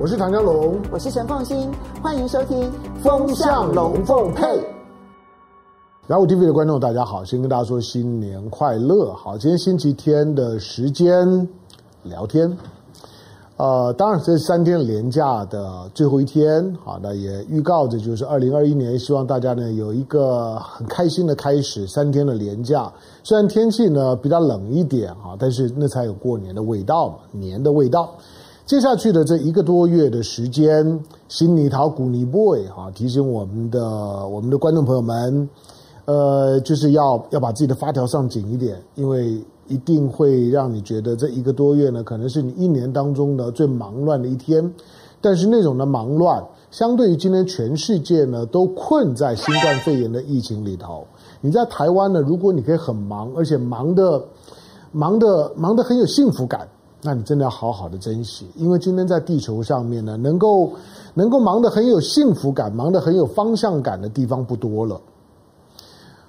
我是唐江龙，我是陈凤新，欢迎收听《风向龙凤配》。来我 TV 的观众，大家好，先跟大家说新年快乐。好，今天星期天的时间聊天。呃，当然这是三天连假的最后一天，好，那也预告着就是二零二一年，希望大家呢有一个很开心的开始。三天的连假，虽然天气呢比较冷一点啊，但是那才有过年的味道嘛，年的味道。接下去的这一个多月的时间，新年头旧年尾哈，提醒我们的我们的观众朋友们。呃，就是要要把自己的发条上紧一点，因为一定会让你觉得这一个多月呢，可能是你一年当中的最忙乱的一天。但是那种的忙乱，相对于今天全世界呢都困在新冠肺炎的疫情里头，你在台湾呢，如果你可以很忙，而且忙得忙得忙得很有幸福感，那你真的要好好的珍惜，因为今天在地球上面呢，能够能够忙得很有幸福感、忙得很有方向感的地方不多了。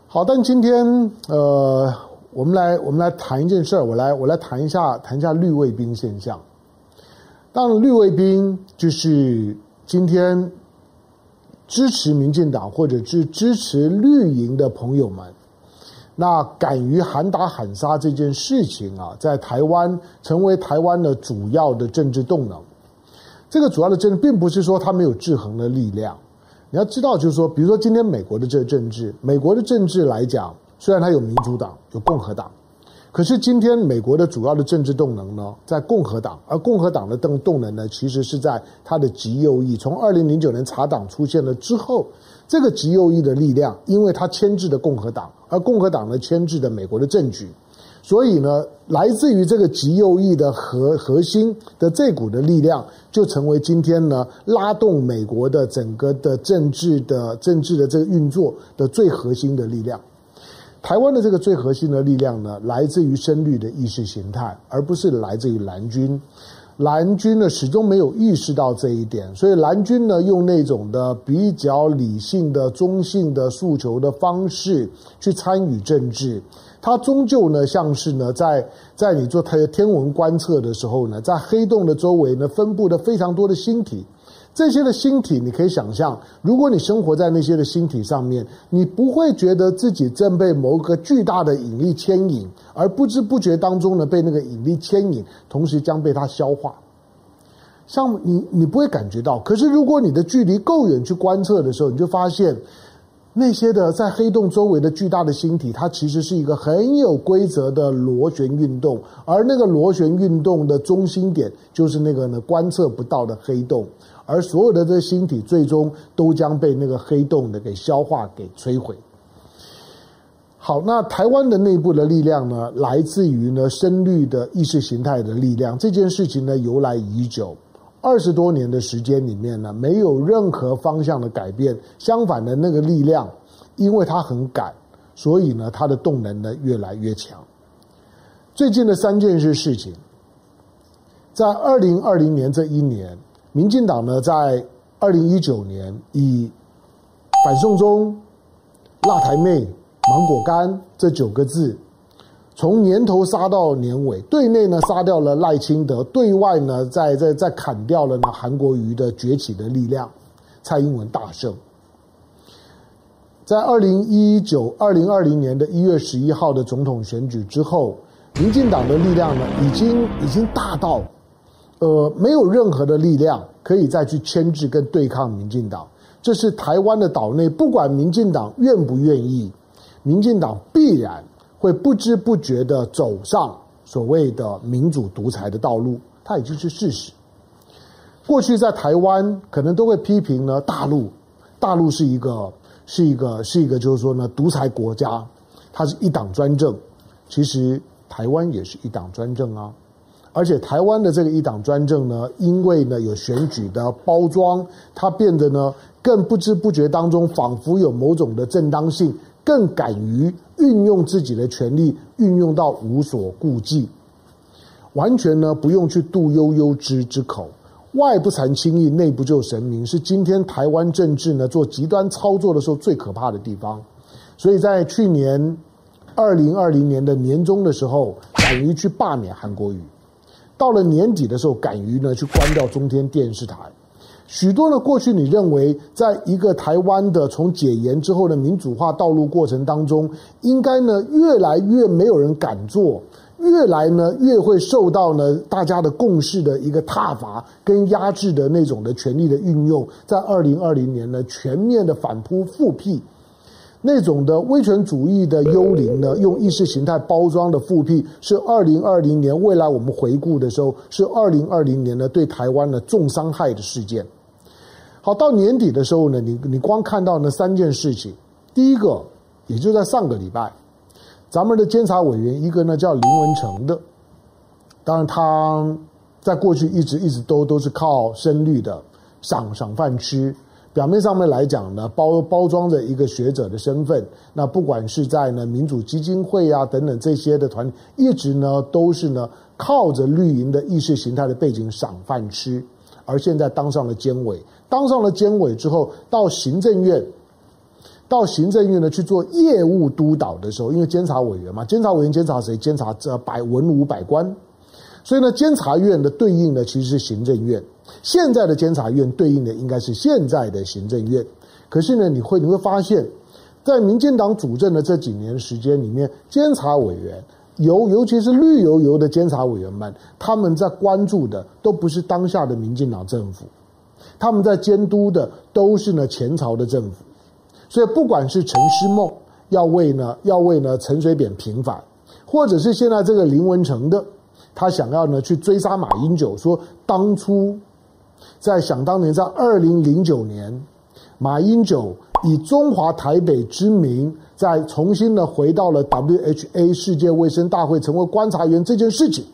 好，但今天呃，我们来我们来谈一件事儿，我来我来谈一下谈一下绿卫兵现象。当然，绿卫兵就是今天支持民进党或者是支持绿营的朋友们，那敢于喊打喊杀这件事情啊，在台湾成为台湾的主要的政治动能。这个主要的政治，并不是说它没有制衡的力量。你要知道，就是说，比如说今天美国的这个政治，美国的政治来讲，虽然它有民主党、有共和党，可是今天美国的主要的政治动能呢，在共和党，而共和党的动动能呢，其实是在它的极右翼。从二零零九年茶党出现了之后，这个极右翼的力量，因为它牵制的共和党，而共和党呢牵制的美国的政局。所以呢，来自于这个极右翼的核核心的这股的力量，就成为今天呢拉动美国的整个的政治的政治的这个运作的最核心的力量。台湾的这个最核心的力量呢，来自于深绿的意识形态，而不是来自于蓝军。蓝军呢始终没有意识到这一点，所以蓝军呢用那种的比较理性的、中性的诉求的方式去参与政治。它终究呢，像是呢，在在你做天天文观测的时候呢，在黑洞的周围呢，分布的非常多的星体。这些的星体，你可以想象，如果你生活在那些的星体上面，你不会觉得自己正被某个巨大的引力牵引，而不知不觉当中呢，被那个引力牵引，同时将被它消化。像你，你不会感觉到。可是，如果你的距离够远去观测的时候，你就发现。那些的在黑洞周围的巨大的星体，它其实是一个很有规则的螺旋运动，而那个螺旋运动的中心点就是那个呢观测不到的黑洞，而所有的这星体最终都将被那个黑洞的给消化、给摧毁。好，那台湾的内部的力量呢，来自于呢深绿的意识形态的力量，这件事情呢由来已久。二十多年的时间里面呢，没有任何方向的改变。相反的，那个力量，因为它很赶，所以呢，它的动能呢越来越强。最近的三件事事情，在二零二零年这一年，民进党呢在二零一九年以反送中、辣台妹、芒果干这九个字。从年头杀到年尾，对内呢杀掉了赖清德，对外呢在在在砍掉了呢韩国瑜的崛起的力量，蔡英文大胜。在二零一九二零二零年的一月十一号的总统选举之后，民进党的力量呢已经已经大到，呃没有任何的力量可以再去牵制跟对抗民进党。这是台湾的岛内，不管民进党愿不愿意，民进党必然。会不知不觉地走上所谓的民主独裁的道路，它已经是事实。过去在台湾可能都会批评呢，大陆，大陆是一个是一个是一个就是说呢独裁国家，它是一党专政。其实台湾也是一党专政啊，而且台湾的这个一党专政呢，因为呢有选举的包装，它变得呢更不知不觉当中仿佛有某种的正当性。更敢于运用自己的权力，运用到无所顾忌，完全呢不用去度悠悠之之口。外不惭轻易，内不救神明，是今天台湾政治呢做极端操作的时候最可怕的地方。所以在去年二零二零年的年中的时候，敢于去罢免韩国瑜，到了年底的时候，敢于呢去关掉中天电视台。许多呢，过去你认为在一个台湾的从解严之后的民主化道路过程当中，应该呢越来越没有人敢做，越来呢越会受到呢大家的共识的一个踏伐跟压制的那种的权力的运用，在二零二零年呢全面的反扑复辟，那种的威权主义的幽灵呢，用意识形态包装的复辟，是二零二零年未来我们回顾的时候，是二零二零年呢对台湾的重伤害的事件。好，到年底的时候呢，你你光看到那三件事情，第一个，也就在上个礼拜，咱们的监察委员一个呢叫林文成的，当然他在过去一直一直都都是靠深绿的赏赏饭吃，表面上面来讲呢，包包装着一个学者的身份，那不管是在呢民主基金会啊等等这些的团，一直呢都是呢靠着绿营的意识形态的背景赏饭吃。而现在当上了监委，当上了监委之后，到行政院，到行政院呢去做业务督导的时候，因为监察委员嘛，监察委员监察谁？监察这百文武百官，所以呢，监察院的对应的其实是行政院。现在的监察院对应的应该是现在的行政院。可是呢，你会你会发现，在民进党主政的这几年时间里面，监察委员。尤尤其是绿油油的监察委员们，他们在关注的都不是当下的民进党政府，他们在监督的都是呢前朝的政府。所以不管是陈师梦要为呢要为呢陈水扁平反，或者是现在这个林文成的，他想要呢去追杀马英九，说当初在想当年在二零零九年，马英九以中华台北之名。再重新的回到了 WHA 世界卫生大会成为观察员这件事情，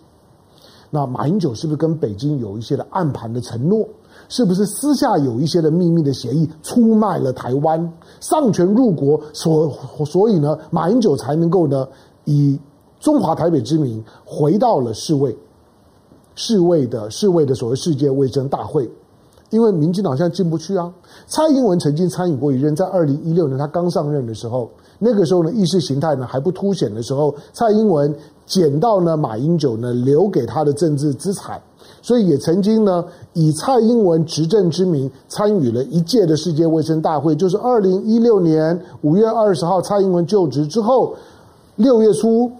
那马英九是不是跟北京有一些的暗盘的承诺？是不是私下有一些的秘密的协议，出卖了台湾，丧权入国？所所以呢，马英九才能够呢以中华台北之名回到了世卫世卫的世卫的所谓世界卫生大会。因为民进党现在进不去啊。蔡英文曾经参与过一任，在二零一六年他刚上任的时候。那个时候呢，意识形态呢还不凸显的时候，蔡英文捡到呢马英九呢留给他的政治资产，所以也曾经呢以蔡英文执政之名参与了一届的世界卫生大会，就是二零一六年五月二十号蔡英文就职之后，六月初，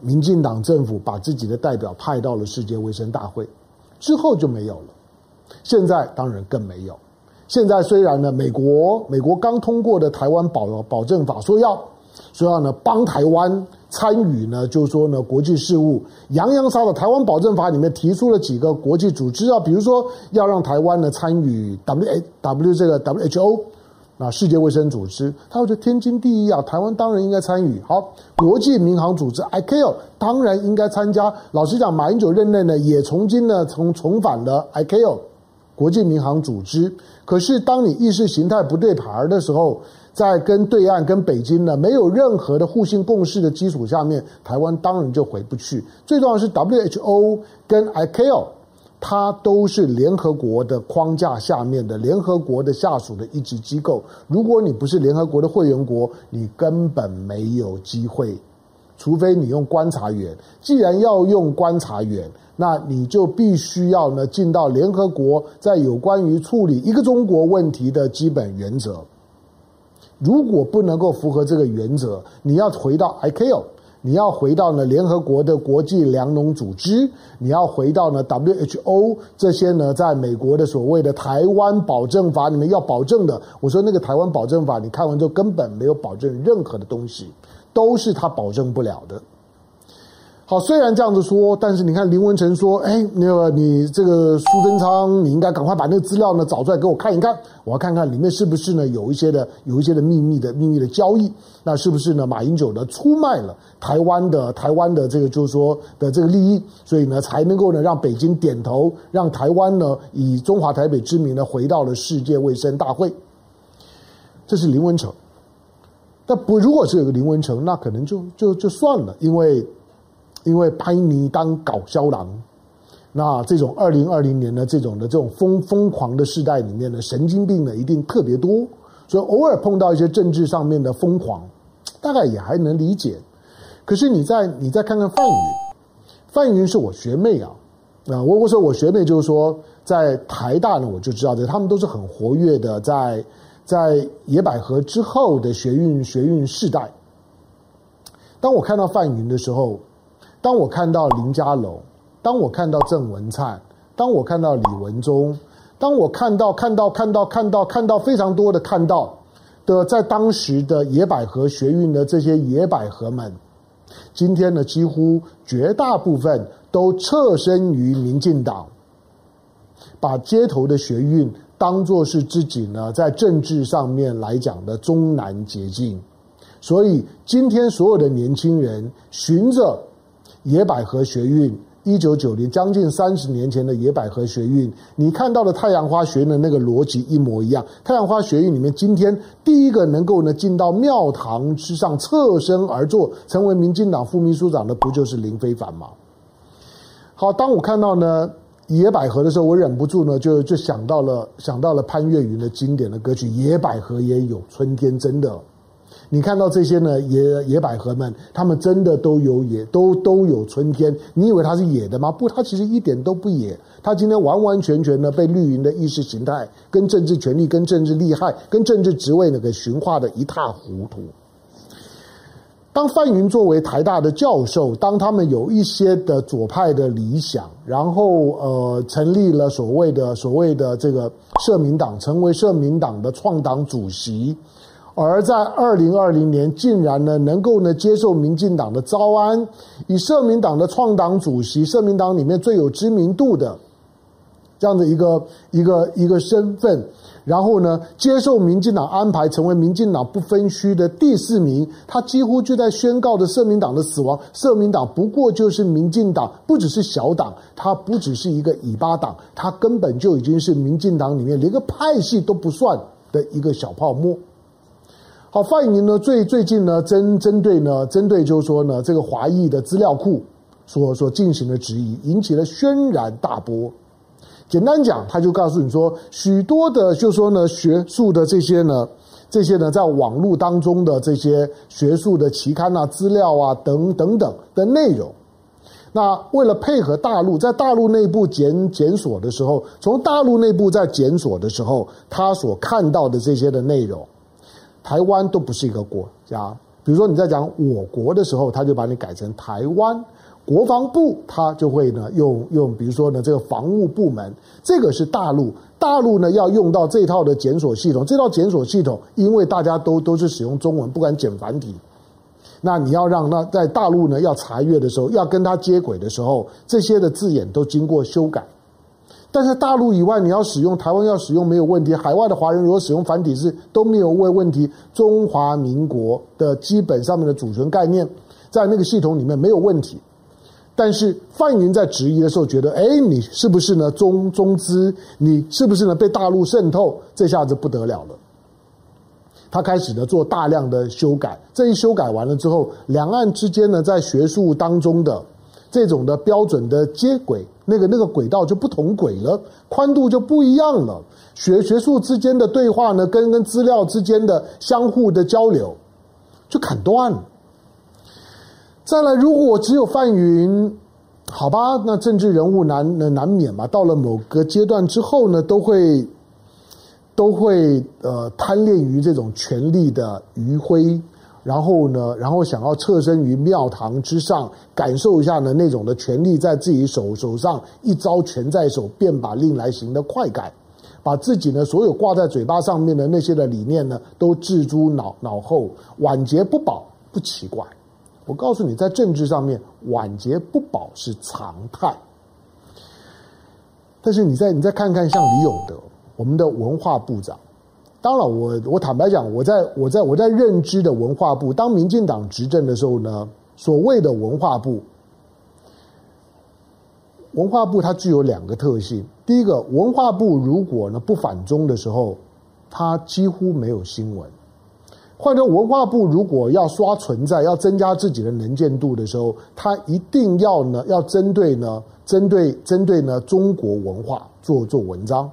民进党政府把自己的代表派到了世界卫生大会，之后就没有了，现在当然更没有。现在虽然呢，美国美国刚通过的台湾保保证法说要说要呢帮台湾参与呢，就是说呢国际事务，洋洋洒洒台湾保证法里面提出了几个国际组织啊，比如说要让台湾呢参与 W W 这个 W H O 啊世界卫生组织，他觉得天经地义啊，台湾当然应该参与。好，国际民航组织 I C A O 当然应该参加。老实讲，马英九任内呢也从今呢从重返了 I C A O 国际民航组织。可是，当你意识形态不对牌儿的时候，在跟对岸、跟北京呢没有任何的互信共识的基础下面，台湾当然就回不去。最重要是，WHO 跟 ICAO，它都是联合国的框架下面的联合国的下属的一级机构。如果你不是联合国的会员国，你根本没有机会。除非你用观察员，既然要用观察员，那你就必须要呢进到联合国，在有关于处理一个中国问题的基本原则。如果不能够符合这个原则，你要回到 ICAO，你要回到呢联合国的国际粮农组织，你要回到呢 WHO 这些呢，在美国的所谓的台湾保证法里面要保证的。我说那个台湾保证法，你看完之后根本没有保证任何的东西。都是他保证不了的。好，虽然这样子说，但是你看林文成说：“哎，那个你这个苏贞昌，你应该赶快把那个资料呢找出来给我看一看，我要看看里面是不是呢有一些的有一些的秘密的秘密的交易，那是不是呢马英九呢出卖了台湾的台湾的这个就是说的这个利益，所以呢才能够呢让北京点头，让台湾呢以中华台北之名呢回到了世界卫生大会。”这是林文成。但不，如果是有个林文成，那可能就就就算了，因为因为拍你当搞笑郎，那这种二零二零年的这种的这种疯疯狂的时代里面的神经病呢，一定特别多，所以偶尔碰到一些政治上面的疯狂，大概也还能理解。可是你再你再看看范云，范云是我学妹啊，啊，我我说我学妹就是说在台大呢，我就知道的，他们都是很活跃的，在在野百合之后的学运学运世代。当我看到范云的时候，当我看到林家龙，当我看到郑文灿，当我看到李文忠，当我看到看到看到看到看到非常多的看到的，在当时的野百合学运的这些野百合们，今天呢，几乎绝大部分都侧身于民进党，把街头的学运当作是自己呢在政治上面来讲的终南捷径。所以今天所有的年轻人循着野百合学运，一九九零将近三十年前的野百合学运，你看到的太阳花学运的那个逻辑一模一样。太阳花学运里面，今天第一个能够呢进到庙堂之上侧身而坐，成为民进党副秘书长的，不就是林飞凡吗？好，当我看到呢野百合的时候，我忍不住呢就就想到了想到了潘越云的经典的歌曲《野百合也有春天》，真的。你看到这些呢野野百合们，他们真的都有野，都都有春天。你以为它是野的吗？不，它其实一点都不野。它今天完完全全的被绿营的意识形态、跟政治权力、跟政治利害、跟政治职位呢给驯化的一塌糊涂。当范云作为台大的教授，当他们有一些的左派的理想，然后呃成立了所谓的所谓的这个社民党，成为社民党的创党主席。而在二零二零年，竟然呢能够呢接受民进党的招安，以社民党的创党主席、社民党里面最有知名度的这样的一个一个一个身份，然后呢接受民进党安排，成为民进党不分区的第四名，他几乎就在宣告着社民党的死亡。社民党不过就是民进党，不只是小党，它不只是一个尾巴党，它根本就已经是民进党里面连个派系都不算的一个小泡沫。范云呢？最最近呢，针针对呢，针对就是说呢，这个华裔的资料库所所进行的质疑，引起了轩然大波。简单讲，他就告诉你说，许多的就说呢，学术的这些呢，这些呢，在网络当中的这些学术的期刊啊、资料啊等等等的内容，那为了配合大陆，在大陆内部检检索的时候，从大陆内部在检索的时候，他所看到的这些的内容。台湾都不是一个国家，比如说你在讲我国的时候，他就把你改成台湾国防部，他就会呢用用，比如说呢这个防务部门，这个是大陆，大陆呢要用到这套的检索系统，这套检索系统，因为大家都都是使用中文，不管简繁体，那你要让那在大陆呢要查阅的时候，要跟它接轨的时候，这些的字眼都经过修改。但是大陆以外，你要使用台湾要使用没有问题。海外的华人如果使用繁体字都没有问问题。中华民国的基本上面的主权概念，在那个系统里面没有问题。但是范云在质疑的时候，觉得，哎，你是不是呢中中资？你是不是呢被大陆渗透？这下子不得了了。他开始呢做大量的修改。这一修改完了之后，两岸之间呢在学术当中的这种的标准的接轨。那个那个轨道就不同轨了，宽度就不一样了。学学术之间的对话呢，跟跟资料之间的相互的交流就砍断了。再来，如果只有范云，好吧，那政治人物难难免嘛。到了某个阶段之后呢，都会都会呃贪恋于这种权力的余晖。然后呢，然后想要侧身于庙堂之上，感受一下呢那种的权力在自己手手上一招权在手，便把令来行的快感，把自己呢所有挂在嘴巴上面的那些的理念呢都置诸脑脑后，晚节不保不奇怪。我告诉你，在政治上面晚节不保是常态。但是你再你再看看像李永德，我们的文化部长。当然，我我坦白讲，我在我在我在认知的文化部，当民进党执政的时候呢，所谓的文化部，文化部它具有两个特性。第一个，文化部如果呢不反中的时候，它几乎没有新闻；换成文化部如果要刷存在，要增加自己的能见度的时候，它一定要呢要针对呢针对针对呢中国文化做做文章。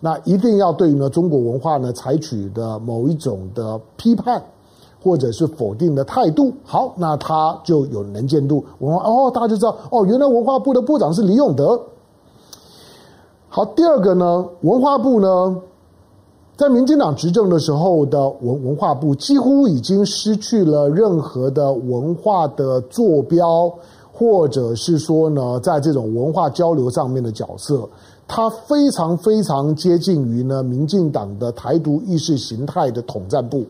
那一定要对于呢中国文化呢采取的某一种的批判，或者是否定的态度，好，那他就有能见度。文化哦，大家就知道哦，原来文化部的部长是李永德。好，第二个呢，文化部呢，在民进党执政的时候的文文化部几乎已经失去了任何的文化的坐标，或者是说呢，在这种文化交流上面的角色，它非常非常接近于呢民进党的台独意识形态的统战部。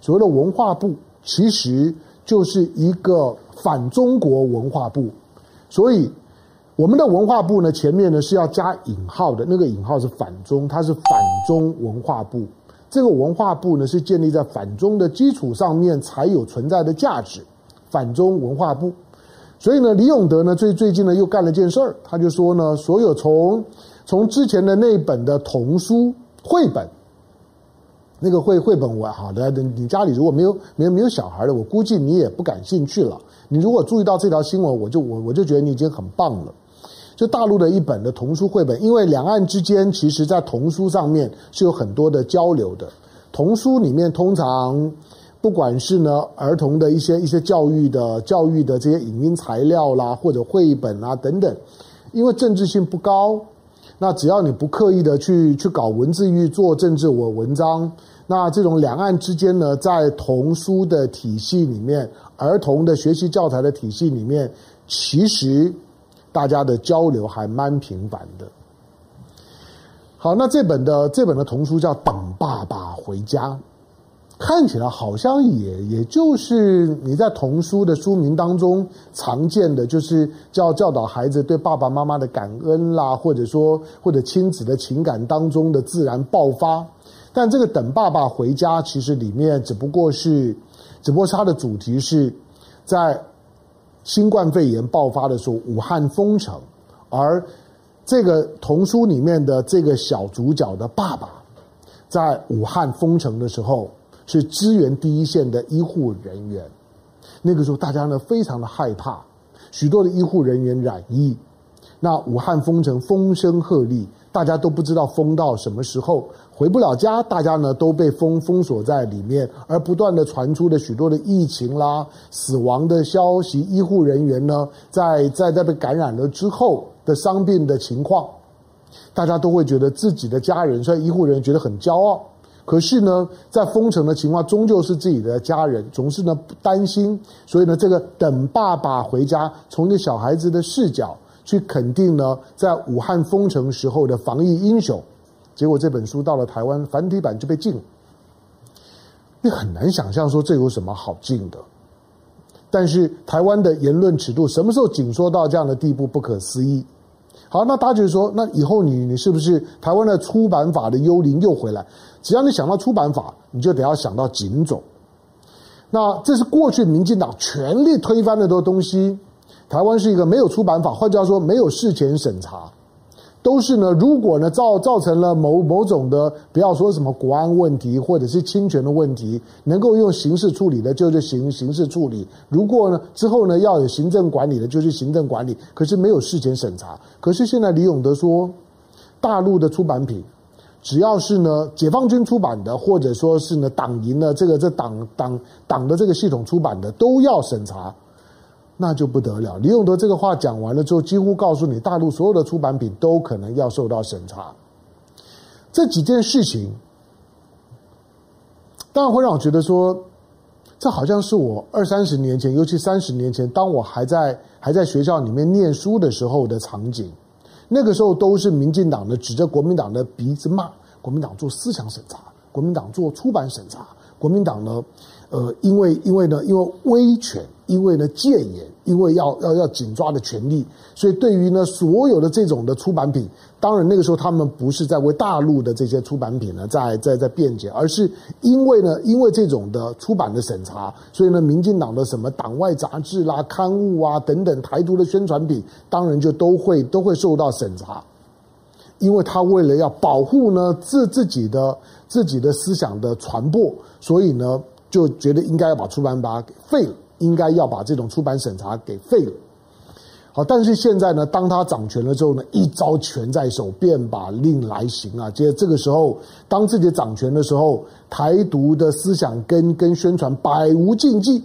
所谓的文化部，其实就是一个反中国文化部，所以。我们的文化部呢，前面呢是要加引号的，那个引号是反中，它是反中文化部。这个文化部呢是建立在反中的基础上面才有存在的价值，反中文化部。所以呢，李永德呢最最近呢又干了件事儿，他就说呢，所有从从之前的那本的童书绘本，那个绘绘本我好的，你家里如果没有没有没有小孩的，我估计你也不感兴趣了。你如果注意到这条新闻，我就我我就觉得你已经很棒了。就大陆的一本的童书绘本，因为两岸之间其实在童书上面是有很多的交流的。童书里面通常不管是呢儿童的一些一些教育的教育的这些影音材料啦，或者绘本啊等等，因为政治性不高，那只要你不刻意的去去搞文字狱做政治文文章，那这种两岸之间呢，在童书的体系里面，儿童的学习教材的体系里面，其实。大家的交流还蛮频繁的。好，那这本的这本的童书叫《等爸爸回家》，看起来好像也也就是你在童书的书名当中常见的，就是教教导孩子对爸爸妈妈的感恩啦，或者说或者亲子的情感当中的自然爆发。但这个《等爸爸回家》其实里面只不过是，只不过是它的主题是在。新冠肺炎爆发的时候，武汉封城，而这个童书里面的这个小主角的爸爸，在武汉封城的时候是支援第一线的医护人员。那个时候大家呢非常的害怕，许多的医护人员染疫，那武汉封城风声鹤唳，大家都不知道封到什么时候。回不了家，大家呢都被封封锁在里面，而不断的传出的许多的疫情啦、死亡的消息，医护人员呢在在在被感染了之后的伤病的情况，大家都会觉得自己的家人，所以医护人员觉得很骄傲。可是呢，在封城的情况，终究是自己的家人，总是呢担心，所以呢，这个等爸爸回家，从一个小孩子的视角去肯定呢，在武汉封城时候的防疫英雄。结果这本书到了台湾繁体版就被禁了，你很难想象说这有什么好禁的。但是台湾的言论尺度什么时候紧缩到这样的地步，不可思议。好，那大家就说，那以后你你是不是台湾的出版法的幽灵又回来？只要你想到出版法，你就得要想到警总。那这是过去民进党全力推翻的多东西。台湾是一个没有出版法，换句话说，没有事前审查。都是呢，如果呢造造成了某某种的，不要说什么国安问题或者是侵权的问题，能够用刑事处理的，就是刑刑事处理；如果呢之后呢要有行政管理的，就是行政管理。可是没有事前审查。可是现在李永德说，大陆的出版品，只要是呢解放军出版的，或者说是呢党营的这个这党党党的这个系统出版的，都要审查。那就不得了。李永德这个话讲完了之后，几乎告诉你，大陆所有的出版品都可能要受到审查。这几件事情，当然会让我觉得说，这好像是我二三十年前，尤其三十年前，当我还在还在学校里面念书的时候的场景。那个时候都是民进党的指着国民党的鼻子骂，国民党做思想审查，国民党做出版审查，国民党呢，呃，因为因为呢，因为威权。因为呢戒严，因为要要要紧抓的权利，所以对于呢所有的这种的出版品，当然那个时候他们不是在为大陆的这些出版品呢在在在辩解，而是因为呢因为这种的出版的审查，所以呢民进党的什么党外杂志啦、刊物啊等等台独的宣传品，当然就都会都会受到审查，因为他为了要保护呢自自己的自己的思想的传播，所以呢就觉得应该要把出版法给废了。应该要把这种出版审查给废了。好，但是现在呢，当他掌权了之后呢，一招权在手，便把令来行啊。接着这个时候，当自己掌权的时候，台独的思想跟跟宣传百无禁忌。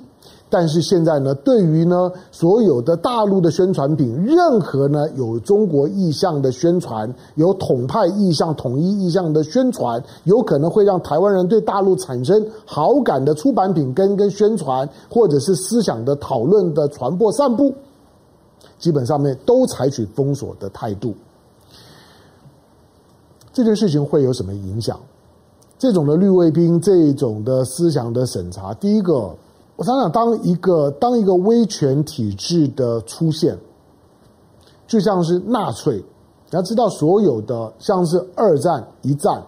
但是现在呢，对于呢所有的大陆的宣传品，任何呢有中国意向的宣传，有统派意向、统一意向的宣传，有可能会让台湾人对大陆产生好感的出版品跟跟宣传，或者是思想的讨论的传播散布。基本上面都采取封锁的态度，这件事情会有什么影响？这种的绿卫兵，这种的思想的审查，第一个，我想想，当一个当一个威权体制的出现，就像是纳粹，你要知道，所有的像是二战、一战，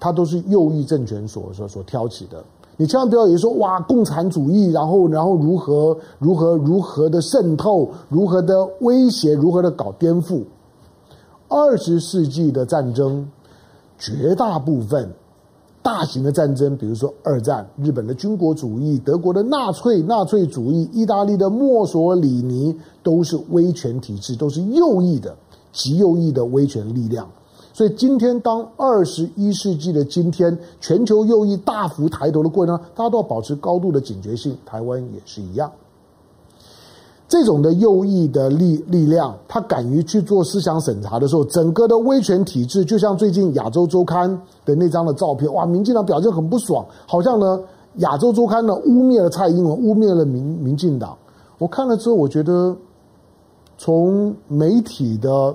它都是右翼政权所所所挑起的。你千万不要以为说哇，共产主义，然后然后如何如何如何的渗透，如何的威胁，如何的搞颠覆。二十世纪的战争，绝大部分大型的战争，比如说二战，日本的军国主义，德国的纳粹纳粹主义，意大利的墨索里尼，都是威权体制，都是右翼的极右翼的威权力量。所以今天，当二十一世纪的今天，全球右翼大幅抬头的过程，大家都要保持高度的警觉性。台湾也是一样。这种的右翼的力力量，他敢于去做思想审查的时候，整个的威权体制，就像最近《亚洲周刊》的那张的照片，哇，民进党表现很不爽，好像呢，《亚洲周刊》呢污蔑了蔡英文，污蔑了民民进党。我看了之后，我觉得从媒体的。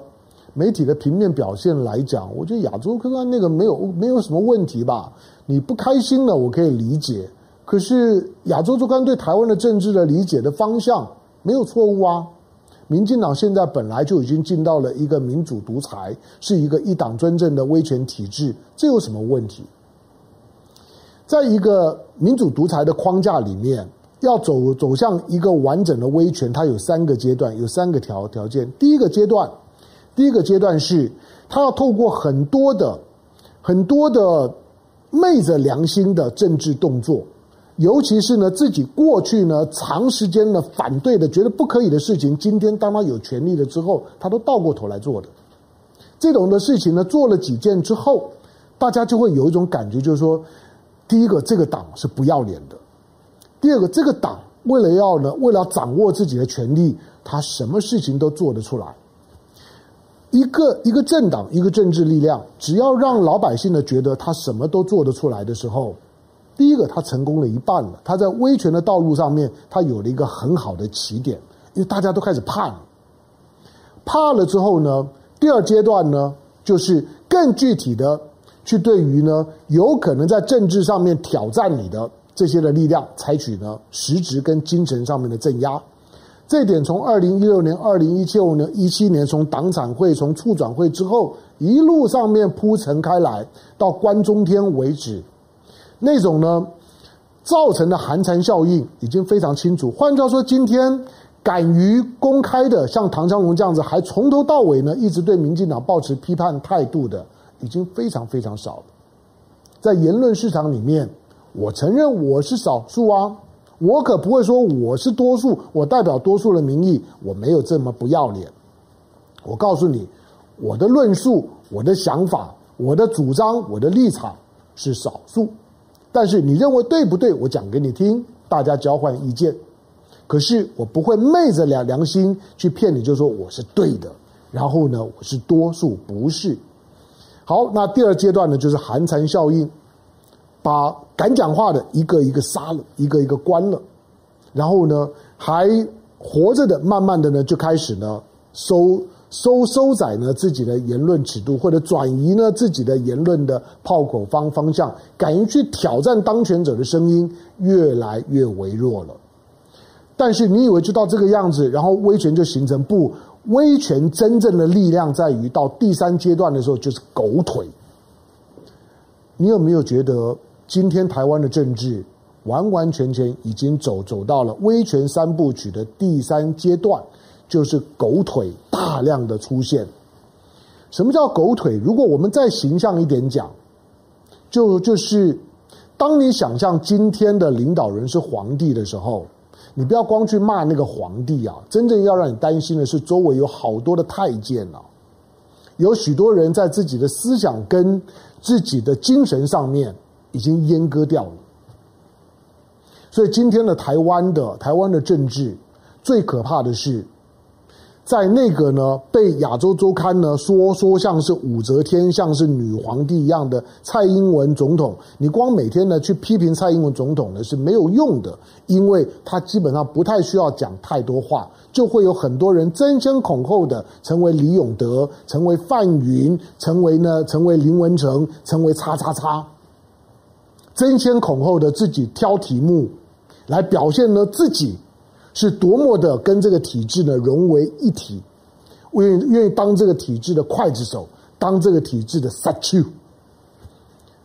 媒体的平面表现来讲，我觉得亚洲周刊那个没有没有什么问题吧。你不开心了，我可以理解。可是亚洲周刊对台湾的政治的理解的方向没有错误啊。民进党现在本来就已经进到了一个民主独裁，是一个一党专政的威权体制，这有什么问题？在一个民主独裁的框架里面，要走走向一个完整的威权，它有三个阶段，有三个条条件。第一个阶段。第一个阶段是，他要透过很多的、很多的昧着良心的政治动作，尤其是呢自己过去呢长时间的反对的、觉得不可以的事情，今天当他有权利了之后，他都倒过头来做的。这种的事情呢，做了几件之后，大家就会有一种感觉，就是说，第一个，这个党是不要脸的；第二个，这个党为了要呢，为了掌握自己的权利，他什么事情都做得出来。一个一个政党，一个政治力量，只要让老百姓呢觉得他什么都做得出来的时候，第一个他成功了一半了。他在威权的道路上面，他有了一个很好的起点，因为大家都开始怕了。怕了之后呢，第二阶段呢，就是更具体的去对于呢有可能在政治上面挑战你的这些的力量，采取呢实质跟精神上面的镇压。这点从二零一六年、二零一九年、一七年，从党产会、从促转会之后，一路上面铺陈开来，到关中天为止，那种呢造成的寒蝉效应已经非常清楚。换句话说，今天敢于公开的像唐湘龙这样子，还从头到尾呢一直对民进党抱持批判态度的，已经非常非常少了。在言论市场里面，我承认我是少数啊。我可不会说我是多数，我代表多数的民意，我没有这么不要脸。我告诉你，我的论述、我的想法、我的主张、我的立场是少数，但是你认为对不对？我讲给你听，大家交换意见。可是我不会昧着良良心去骗你，就说我是对的，然后呢，我是多数，不是。好，那第二阶段呢，就是寒蝉效应。把敢讲话的一个一个杀了，一个一个关了，然后呢，还活着的，慢慢的呢，就开始呢，收收收窄呢自己的言论尺度，或者转移呢自己的言论的炮口方方向，敢于去挑战当权者的声音越来越微弱了。但是你以为就到这个样子，然后威权就形成？不，威权真正的力量在于到第三阶段的时候，就是狗腿。你有没有觉得？今天台湾的政治完完全全已经走走到了威权三部曲的第三阶段，就是狗腿大量的出现。什么叫狗腿？如果我们再形象一点讲，就就是当你想象今天的领导人是皇帝的时候，你不要光去骂那个皇帝啊，真正要让你担心的是周围有好多的太监啊，有许多人在自己的思想跟自己的精神上面已经阉割掉了。所以今天的台湾的台湾的政治最可怕的是。在那个呢，被亚洲周刊呢说说像是武则天，像是女皇帝一样的蔡英文总统，你光每天呢去批评蔡英文总统呢是没有用的，因为他基本上不太需要讲太多话，就会有很多人争先恐后的成为李永德，成为范云，成为呢成为林文成，成为叉叉叉，争先恐后的自己挑题目来表现呢自己。是多么的跟这个体制呢融为一体，愿意愿意当这个体制的刽子手，当这个体制的萨丘，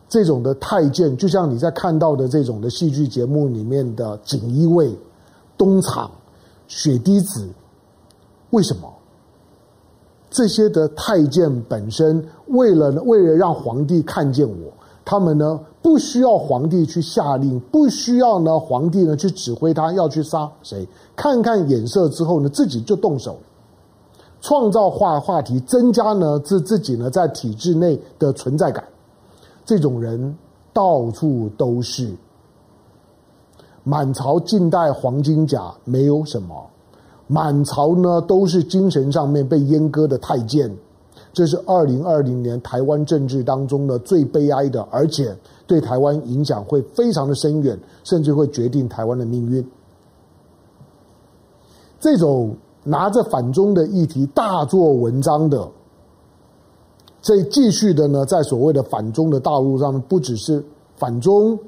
这种的太监，就像你在看到的这种的戏剧节目里面的锦衣卫、东厂、血滴子，为什么这些的太监本身为了为了让皇帝看见我？他们呢，不需要皇帝去下令，不需要呢皇帝呢去指挥他要去杀谁，看看眼色之后呢，自己就动手，创造话话题，增加呢自自己呢在体制内的存在感。这种人到处都是，满朝近代黄金甲没有什么，满朝呢都是精神上面被阉割的太监。这是二零二零年台湾政治当中的最悲哀的，而且对台湾影响会非常的深远，甚至会决定台湾的命运。这种拿着反中的议题大做文章的，这继续的呢，在所谓的反中的道路上，不只是反中，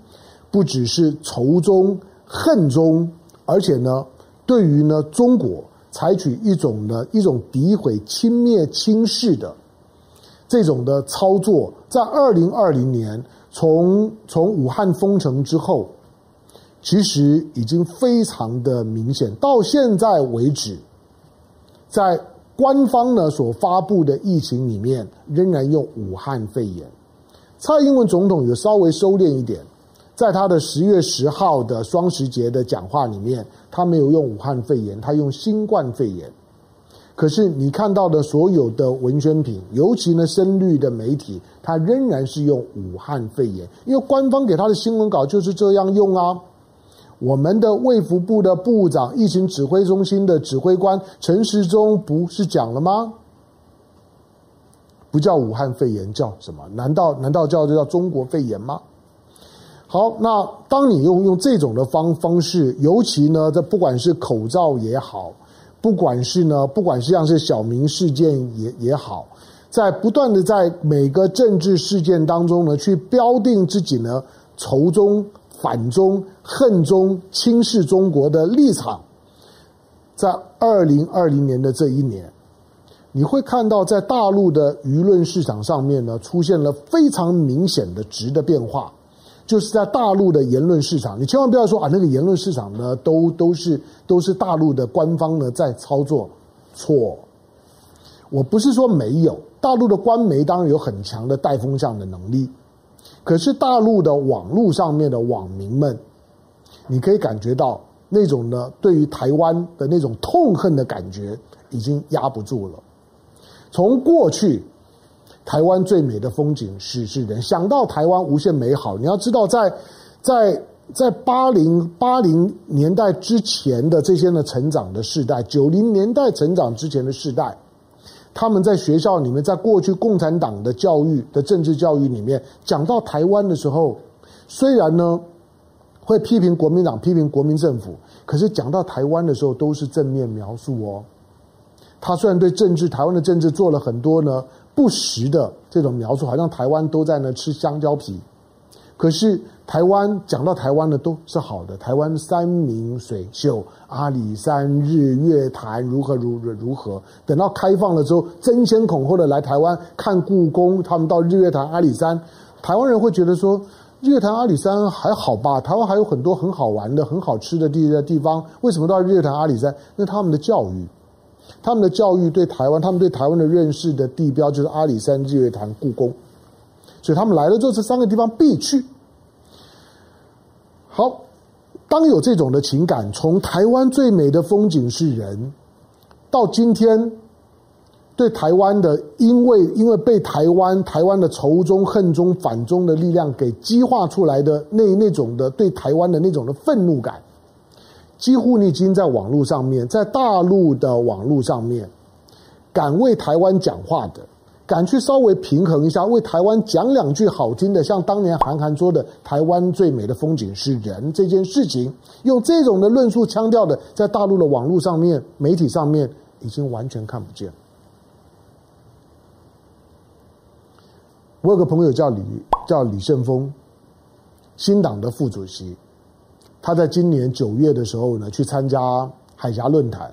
不只是仇中、恨中，而且呢，对于呢中国。采取一种呢一种诋毁、轻蔑、轻视的这种的操作，在二零二零年从从武汉封城之后，其实已经非常的明显。到现在为止，在官方呢所发布的疫情里面，仍然用武汉肺炎。蔡英文总统有稍微收敛一点。在他的十月十号的双十节的讲话里面，他没有用武汉肺炎，他用新冠肺炎。可是你看到的所有的文宣品，尤其呢深绿的媒体，他仍然是用武汉肺炎，因为官方给他的新闻稿就是这样用啊。我们的卫福部的部长、疫情指挥中心的指挥官陈时中不是讲了吗？不叫武汉肺炎，叫什么？难道难道叫就叫中国肺炎吗？好，那当你用用这种的方方式，尤其呢，这不管是口罩也好，不管是呢，不管是像是小明事件也也好，在不断的在每个政治事件当中呢，去标定自己呢仇中、反中、恨中、轻视中国的立场，在二零二零年的这一年，你会看到在大陆的舆论市场上面呢，出现了非常明显的值的变化。就是在大陆的言论市场，你千万不要说啊，那个言论市场呢，都都是都是大陆的官方呢在操作，错。我不是说没有，大陆的官媒当然有很强的带风向的能力，可是大陆的网络上面的网民们，你可以感觉到那种呢对于台湾的那种痛恨的感觉已经压不住了，从过去。台湾最美的风景是是人，想到台湾无限美好，你要知道在，在在在八零八零年代之前的这些呢成长的世代，九零年代成长之前的世代，他们在学校里面，在过去共产党的教育的政治教育里面，讲到台湾的时候，虽然呢会批评国民党、批评国民政府，可是讲到台湾的时候都是正面描述哦。他虽然对政治台湾的政治做了很多呢。不实的这种描述，好像台湾都在那吃香蕉皮。可是台湾讲到台湾的都是好的，台湾山明水秀，阿里山日月潭如何如何如何。等到开放了之后，争先恐后的来台湾看故宫，他们到日月潭、阿里山，台湾人会觉得说，日月潭、阿里山还好吧？台湾还有很多很好玩的、很好吃的地的地方，为什么到日月潭、阿里山？那他们的教育。他们的教育对台湾，他们对台湾的认识的地标就是阿里山、日月潭、故宫，所以他们来了之后，这三个地方必去。好，当有这种的情感，从台湾最美的风景是人，到今天对台湾的，因为因为被台湾台湾的仇中恨中反中的力量给激化出来的那那种的对台湾的那种的愤怒感，几乎你已经在网络上面，在大陆的网络上面，敢为台湾讲话的。敢去稍微平衡一下，为台湾讲两句好听的，像当年韩寒说的“台湾最美的风景是人”这件事情，用这种的论述腔调的，在大陆的网络上面、媒体上面，已经完全看不见。我有个朋友叫李叫李胜峰，新党的副主席，他在今年九月的时候呢，去参加海峡论坛。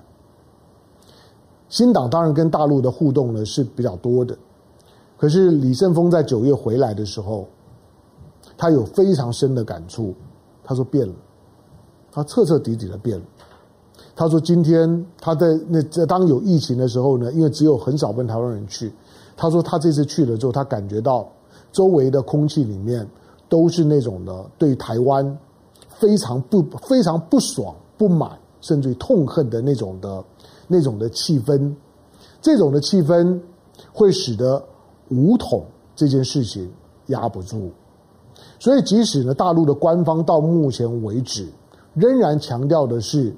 新党当然跟大陆的互动呢是比较多的，可是李胜峰在九月回来的时候，他有非常深的感触。他说变了，他彻彻底底的变了。他说今天他在那在当有疫情的时候呢，因为只有很少部分台湾人去，他说他这次去了之后，他感觉到周围的空气里面都是那种的对台湾非常不非常不爽、不满，甚至于痛恨的那种的。那种的气氛，这种的气氛会使得武统这件事情压不住，所以即使呢，大陆的官方到目前为止仍然强调的是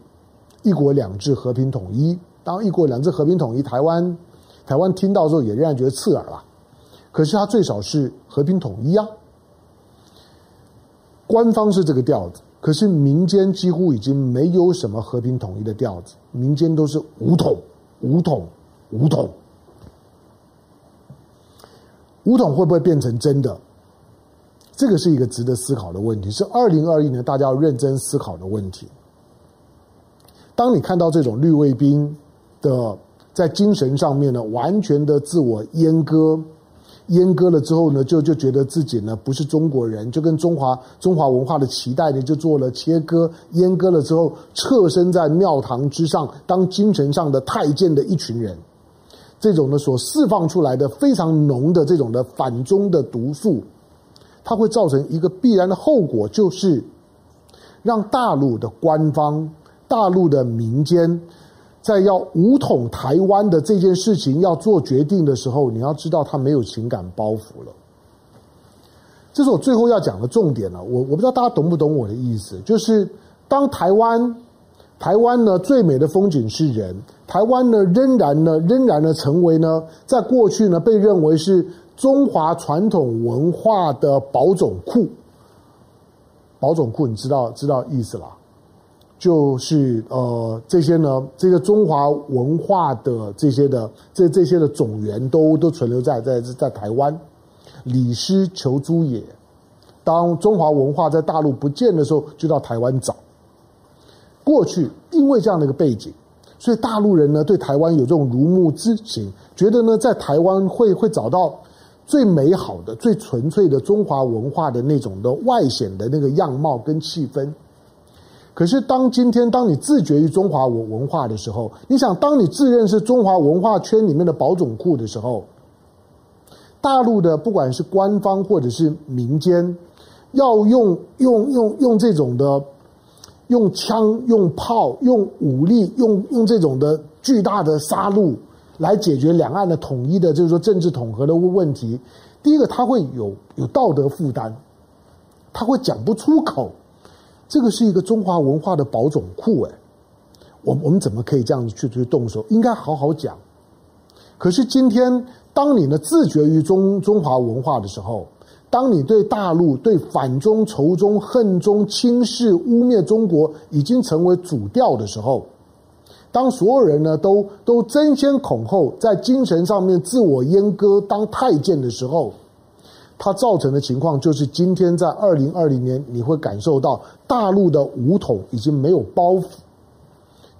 一国两制和平统一。当一国两制和平统一，台湾台湾听到之后也仍然觉得刺耳了。可是它最少是和平统一啊，官方是这个调子。可是民间几乎已经没有什么和平统一的调子，民间都是武统、武统、武统。武统会不会变成真的？这个是一个值得思考的问题，是二零二一年大家要认真思考的问题。当你看到这种绿卫兵的在精神上面呢，完全的自我阉割。阉割了之后呢，就就觉得自己呢不是中国人，就跟中华中华文化的期待呢就做了切割。阉割了之后，侧身在庙堂之上当精神上的太监的一群人，这种呢所释放出来的非常浓的这种的反中的毒素，它会造成一个必然的后果，就是让大陆的官方、大陆的民间。在要武统台湾的这件事情要做决定的时候，你要知道他没有情感包袱了。这是我最后要讲的重点了。我我不知道大家懂不懂我的意思，就是当台湾台湾呢最美的风景是人，台湾呢仍然呢仍然呢成为呢在过去呢被认为是中华传统文化的宝种库。宝种库，你知道知道意思了。就是呃，这些呢，这个中华文化的这些的这这些的种源都都存留在在在台湾。李师求诸野，当中华文化在大陆不见的时候，就到台湾找。过去因为这样的一个背景，所以大陆人呢对台湾有这种如沐之情，觉得呢在台湾会会找到最美好的、最纯粹的中华文化的那种的外显的那个样貌跟气氛。可是，当今天当你自觉于中华文文化的时候，你想，当你自认是中华文化圈里面的宝种库的时候，大陆的不管是官方或者是民间，要用用用用这种的，用枪、用炮、用武力、用用这种的巨大的杀戮来解决两岸的统一的，就是说政治统合的问题。第一个，他会有有道德负担，他会讲不出口。这个是一个中华文化的宝种库，哎，我我们怎么可以这样子去去动手？应该好好讲。可是今天，当你呢自绝于中中华文化的时候，当你对大陆对反中、仇中、恨中、轻视、污蔑中国已经成为主调的时候，当所有人呢都都争先恐后在精神上面自我阉割当太监的时候。它造成的情况就是，今天在二零二零年，你会感受到大陆的武统已经没有包袱，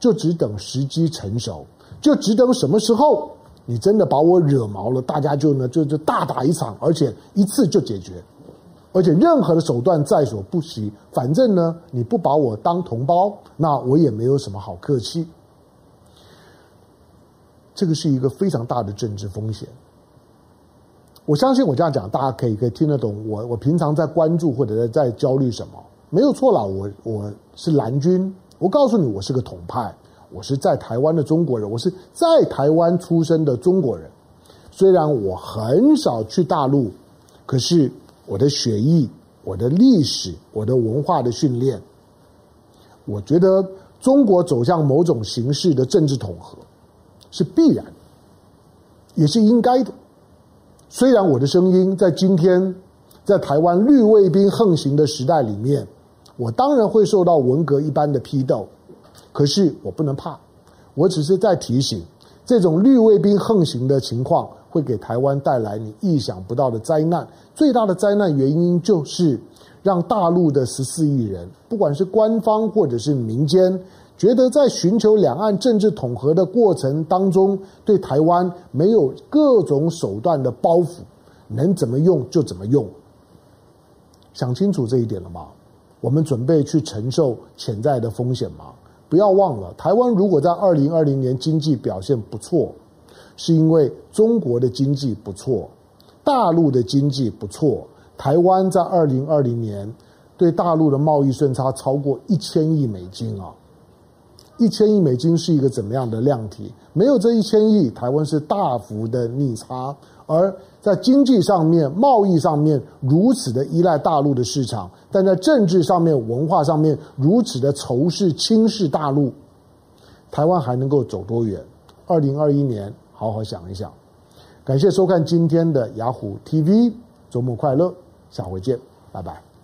就只等时机成熟，就只等什么时候你真的把我惹毛了，大家就呢就就大打一场，而且一次就解决，而且任何的手段在所不惜。反正呢，你不把我当同胞，那我也没有什么好客气。这个是一个非常大的政治风险。我相信我这样讲，大家可以可以听得懂我我平常在关注或者在在焦虑什么。没有错啦，我我是蓝军。我告诉你，我是个统派，我是在台湾的中国人，我是在台湾出生的中国人。虽然我很少去大陆，可是我的血液、我的历史、我的文化的训练，我觉得中国走向某种形式的政治统合是必然，也是应该的。虽然我的声音在今天在台湾绿卫兵横行的时代里面，我当然会受到文革一般的批斗，可是我不能怕，我只是在提醒，这种绿卫兵横行的情况会给台湾带来你意想不到的灾难。最大的灾难原因就是让大陆的十四亿人，不管是官方或者是民间。觉得在寻求两岸政治统合的过程当中，对台湾没有各种手段的包袱，能怎么用就怎么用。想清楚这一点了吗？我们准备去承受潜在的风险吗？不要忘了，台湾如果在二零二零年经济表现不错，是因为中国的经济不错，大陆的经济不错。台湾在二零二零年对大陆的贸易顺差超过一千亿美金啊！一千亿美金是一个怎么样的量体？没有这一千亿，台湾是大幅的逆差。而在经济上面、贸易上面如此的依赖大陆的市场，但在政治上面、文化上面如此的仇视、轻视大陆，台湾还能够走多远？二零二一年，好好想一想。感谢收看今天的雅虎 TV，周末快乐，下回见，拜拜。